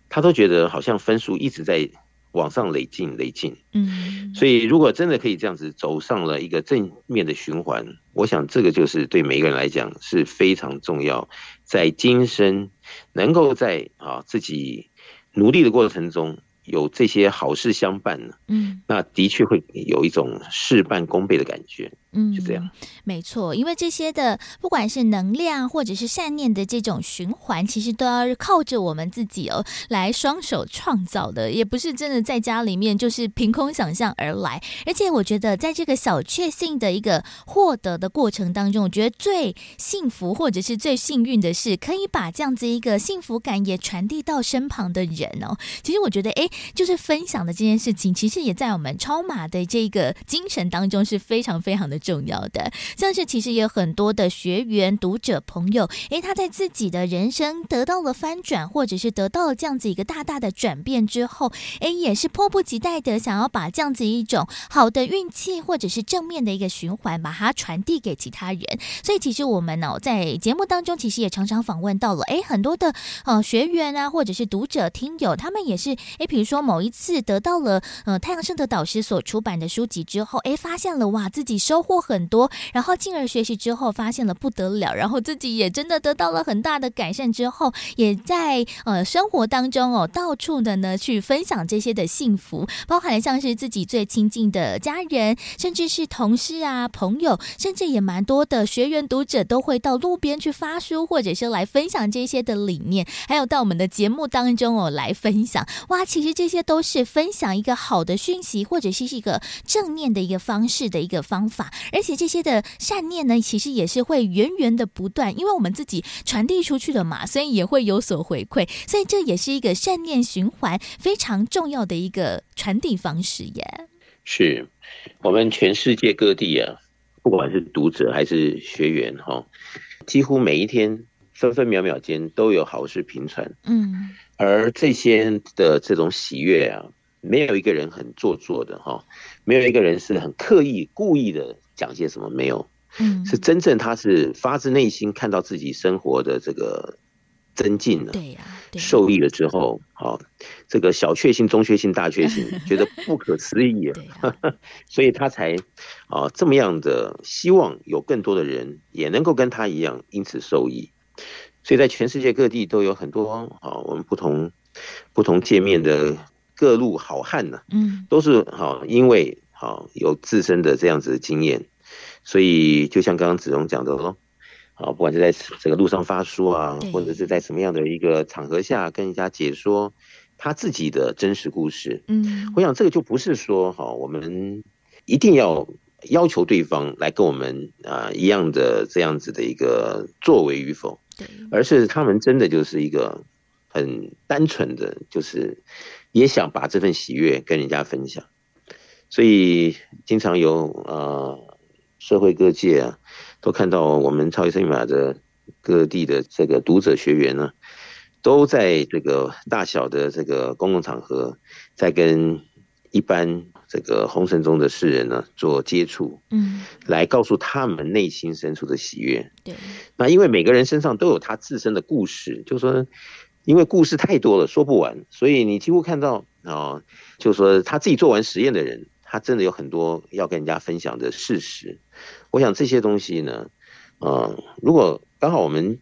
他都觉得好像分数一直在往上累进累进。嗯，所以如果真的可以这样子走上了一个正面的循环，我想这个就是对每个人来讲是非常重要，在今生能够在啊自己努力的过程中。有这些好事相伴呢，嗯，那的确会有一种事半功倍的感觉。嗯，就这样，
没错，因为这些的不管是能量或者是善念的这种循环，其实都要靠着我们自己哦来双手创造的，也不是真的在家里面就是凭空想象而来。而且我觉得，在这个小确幸的一个获得的过程当中，我觉得最幸福或者是最幸运的是，可以把这样子一个幸福感也传递到身旁的人哦。其实我觉得，哎，就是分享的这件事情，其实也在我们超马的这个精神当中是非常非常的。重要的，像是其实也有很多的学员、读者朋友，诶，他在自己的人生得到了翻转，或者是得到了这样子一个大大的转变之后，诶，也是迫不及待的想要把这样子一种好的运气，或者是正面的一个循环，把它传递给其他人。所以其实我们呢，在节目当中，其实也常常访问到了，诶，很多的呃学员啊，或者是读者、听友，他们也是，诶，比如说某一次得到了呃太阳盛德导师所出版的书籍之后，诶，发现了哇，自己收获。过很多，然后进而学习之后，发现了不得了，然后自己也真的得到了很大的改善。之后，也在呃生活当中哦，到处的呢去分享这些的幸福，包含像是自己最亲近的家人，甚至是同事啊、朋友，甚至也蛮多的学员读者都会到路边去发书，或者是来分享这些的理念，还有到我们的节目当中哦来分享。哇，其实这些都是分享一个好的讯息，或者是一个正面的一个方式的一个方法。而且这些的善念呢，其实也是会源源的不断，因为我们自己传递出去的嘛，所以也会有所回馈，所以这也是一个善念循环非常重要的一个传递方式耶。
是我们全世界各地啊，不管是读者还是学员哈，几乎每一天分分秒秒间都有好事频传，嗯，而这些的这种喜悦啊，没有一个人很做作的哈，没有一个人是很刻意故意的。讲些什么没有？嗯，是真正他是发自内心看到自己生活的这个增进了，对呀，受益了之后，好，这个小确幸、中确幸、大确幸，觉得不可思议啊，所以他才啊这么样的希望有更多的人也能够跟他一样因此受益，所以在全世界各地都有很多啊我们不同不同界面的各路好汉呢，嗯，都是好因为。好，有自身的这样子的经验，所以就像刚刚子荣讲的喽，啊，不管是在这个路上发书啊，或者是在什么样的一个场合下跟人家解说他自己的真实故事，嗯，我想这个就不是说哈，我们一定要要求对方来跟我们啊一样的这样子的一个作为与否，对，而是他们真的就是一个很单纯的，就是也想把这份喜悦跟人家分享。所以经常有呃社会各界啊，都看到我们超级生命密码的各地的这个读者学员呢，都在这个大小的这个公共场合，在跟一般这个红尘中的世人呢做接触，嗯，来告诉他们内心深处的喜悦。对，那因为每个人身上都有他自身的故事，就是说，因为故事太多了，说不完，所以你几乎看到啊、哦，就是说他自己做完实验的人。他真的有很多要跟人家分享的事实，我想这些东西呢，呃，如果刚好我们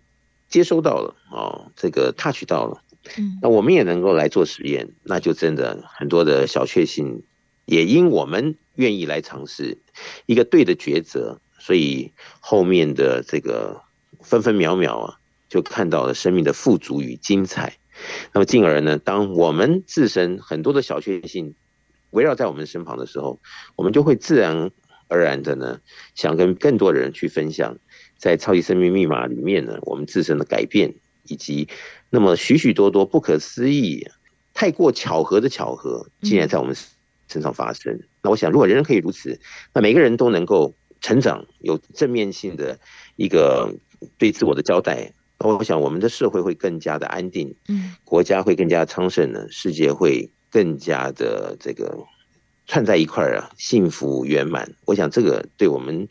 接收到了啊、呃，这个 touch 到了，嗯，那我们也能够来做实验，那就真的很多的小确幸，也因我们愿意来尝试一个对的抉择，所以后面的这个分分秒秒啊，就看到了生命的富足与精彩。那么进而呢，当我们自身很多的小确幸。围绕在我们身旁的时候，我们就会自然而然的呢，想跟更多的人去分享，在超级生命密码里面呢，我们自身的改变，以及那么许许多多不可思议、太过巧合的巧合，竟然在我们身上发生。那我想，如果人人可以如此，那每个人都能够成长，有正面性的一个对自我的交代，那我想我们的社会会更加的安定，嗯，国家会更加昌盛呢，世界会。更加的这个串在一块儿啊，幸福圆满。我想这个对我们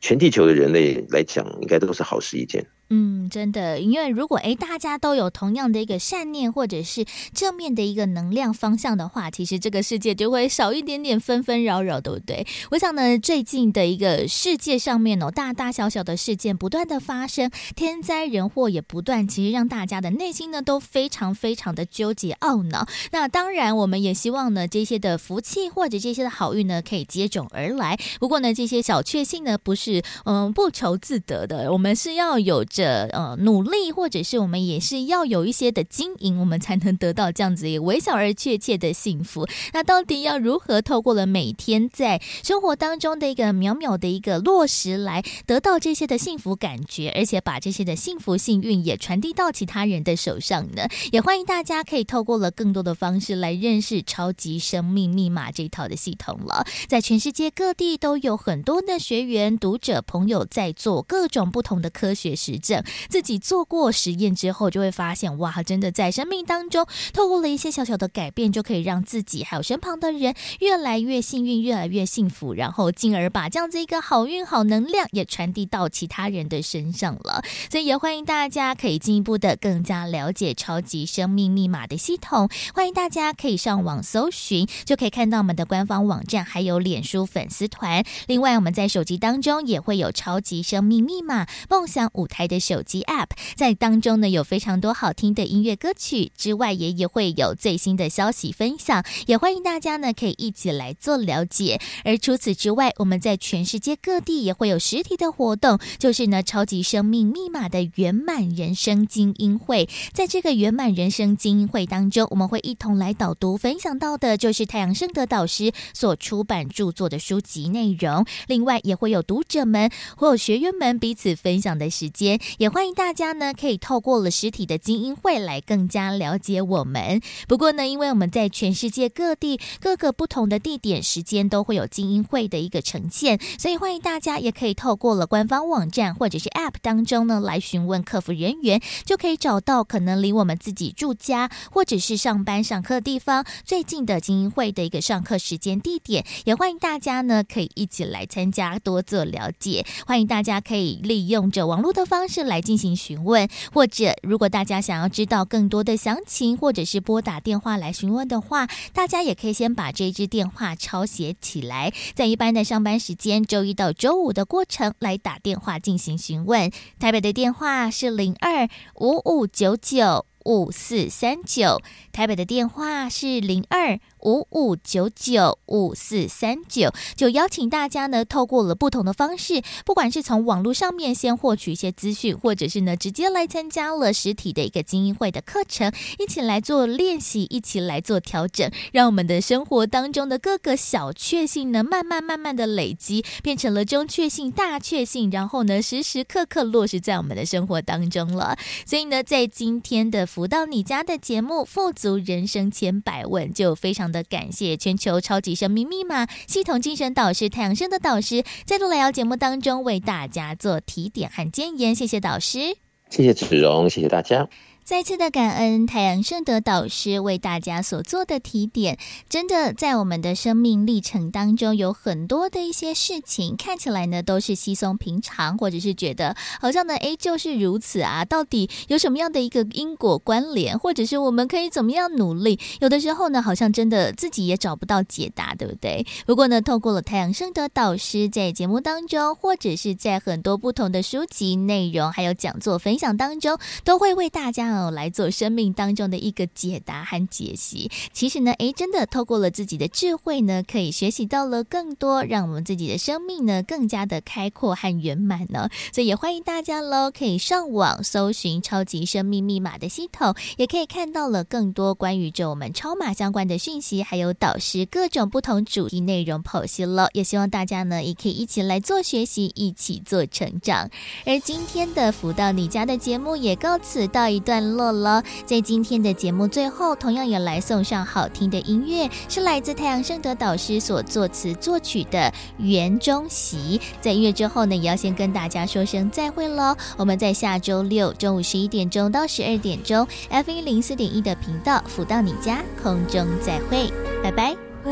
全地球的人类来讲，应该都是好事一件。
嗯，真的，因为如果诶大家都有同样的一个善念或者是正面的一个能量方向的话，其实这个世界就会少一点点纷纷扰扰，对不对？我想呢，最近的一个世界上面哦，大大小小的事件不断的发生，天灾人祸也不断，其实让大家的内心呢都非常非常的纠结懊恼。那当然，我们也希望呢，这些的福气或者这些的好运呢，可以接踵而来。不过呢，这些小确幸呢，不是嗯不求自得的，我们是要有着。的呃努力，或者是我们也是要有一些的经营，我们才能得到这样子一个微小而确切的幸福。那到底要如何透过了每天在生活当中的一个渺渺的一个落实，来得到这些的幸福感觉，而且把这些的幸福幸运也传递到其他人的手上呢？也欢迎大家可以透过了更多的方式来认识超级生命密码这套的系统了。在全世界各地都有很多的学员、读者、朋友在做各种不同的科学实证。自己做过实验之后，就会发现哇，真的在生命当中，透过了一些小小的改变，就可以让自己还有身旁的人越来越幸运，越来越幸福，然后进而把这样子一个好运、好能量也传递到其他人的身上了。所以也欢迎大家可以进一步的更加了解超级生命密码的系统。欢迎大家可以上网搜寻，就可以看到我们的官方网站，还有脸书粉丝团。另外，我们在手机当中也会有超级生命密码梦想舞台的。手机 App 在当中呢，有非常多好听的音乐歌曲之外，也也会有最新的消息分享，也欢迎大家呢可以一起来做了解。而除此之外，我们在全世界各地也会有实体的活动，就是呢超级生命密码的圆满人生精英会。在这个圆满人生精英会当中，我们会一同来导读分享到的，就是太阳盛德导师所出版著作的书籍内容。另外，也会有读者们或学员们彼此分享的时间。也欢迎大家呢，可以透过了实体的精英会来更加了解我们。不过呢，因为我们在全世界各地各个不同的地点、时间都会有精英会的一个呈现，所以欢迎大家也可以透过了官方网站或者是 App 当中呢来询问客服人员，就可以找到可能离我们自己住家或者是上班上课的地方最近的精英会的一个上课时间地点。也欢迎大家呢可以一起来参加，多做了解。欢迎大家可以利用着网络的方式。是来进行询问，或者如果大家想要知道更多的详情，或者是拨打电话来询问的话，大家也可以先把这支电话抄写起来，在一般的上班时间，周一到周五的过程来打电话进行询问。台北的电话是零二五五九九五四三九，台北的电话是零二。五五九九五四三九，就邀请大家呢，透过了不同的方式，不管是从网络上面先获取一些资讯，或者是呢直接来参加了实体的一个精英会的课程，一起来做练习，一起来做调整，让我们的生活当中的各个小确幸呢，慢慢慢慢的累积，变成了中确幸、大确幸，然后呢时时刻刻落实在我们的生活当中了。所以呢，在今天的福到你家的节目《富足人生千百问》就非常。的感谢全球超级生命密码系统精神导师太阳升的导师在路来聊节目当中为大家做提点和建言，谢谢导师，
谢谢子荣，谢谢大家。
再次的感恩太阳盛德导师为大家所做的提点，真的在我们的生命历程当中，有很多的一些事情看起来呢都是稀松平常，或者是觉得好像呢诶就是如此啊，到底有什么样的一个因果关联，或者是我们可以怎么样努力？有的时候呢，好像真的自己也找不到解答，对不对？不过呢，透过了太阳盛德导师在节目当中，或者是在很多不同的书籍内容，还有讲座分享当中，都会为大家。来做生命当中的一个解答和解析。其实呢，诶，真的透过了自己的智慧呢，可以学习到了更多，让我们自己的生命呢更加的开阔和圆满呢。所以也欢迎大家喽，可以上网搜寻超级生命密码的系统，也可以看到了更多关于着我们超码相关的讯息，还有导师各种不同主题内容剖析喽。也希望大家呢，也可以一起来做学习，一起做成长。而今天的福到你家的节目也告辞到一段落了，在今天的节目最后，同样也来送上好听的音乐，是来自太阳盛德导师所作词作曲的《园中习》。在音乐之后呢，也要先跟大家说声再会喽。我们在下周六中午十一点钟到十二点钟，F 一零四点一的频道福到你家空中再会，拜拜。
回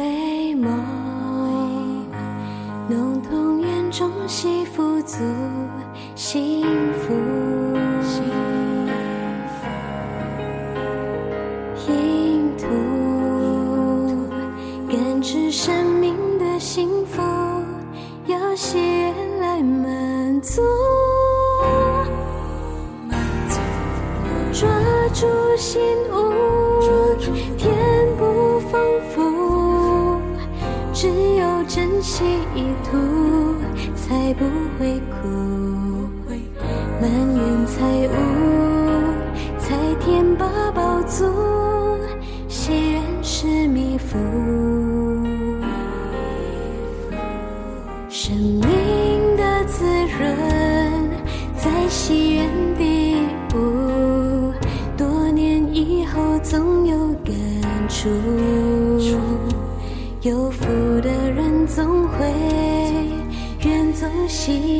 眸，弄痛眼中习，富足幸福。生命的幸福，要喜悦来满足。抓住心物，填补丰富。只有珍惜意图，才不会苦。满园财物，才添八宝足。喜悦是蜜福。祝。有福的人总会远走西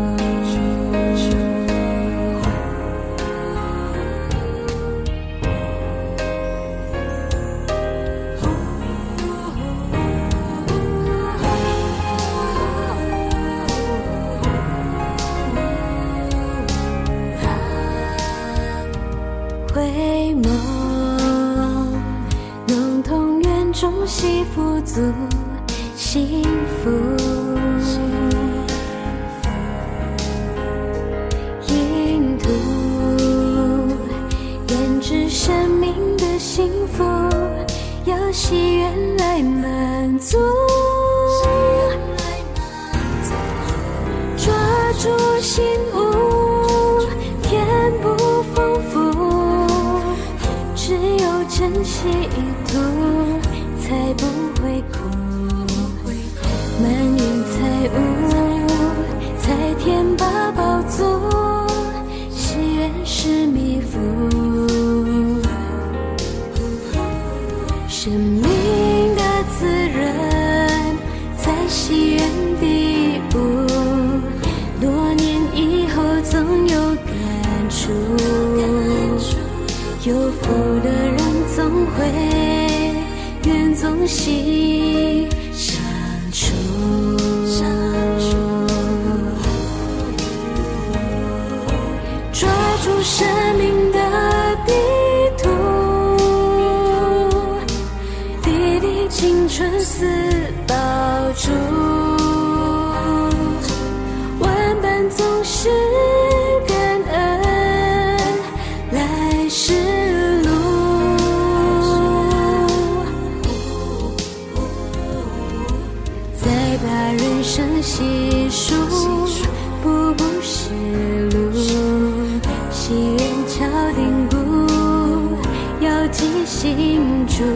住，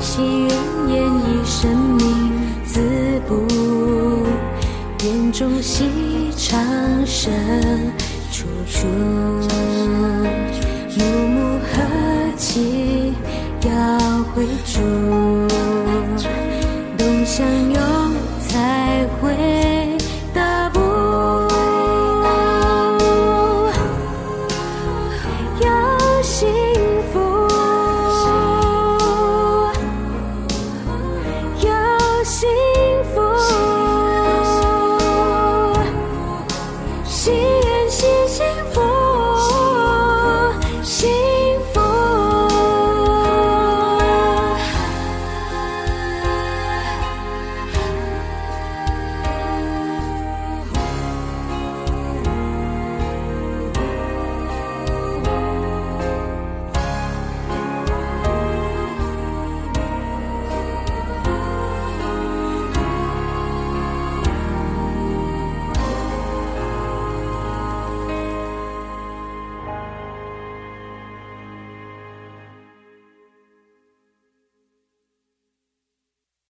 祈愿演绎生命滋补，愿终夕长生处处。幕幕何期要回驻。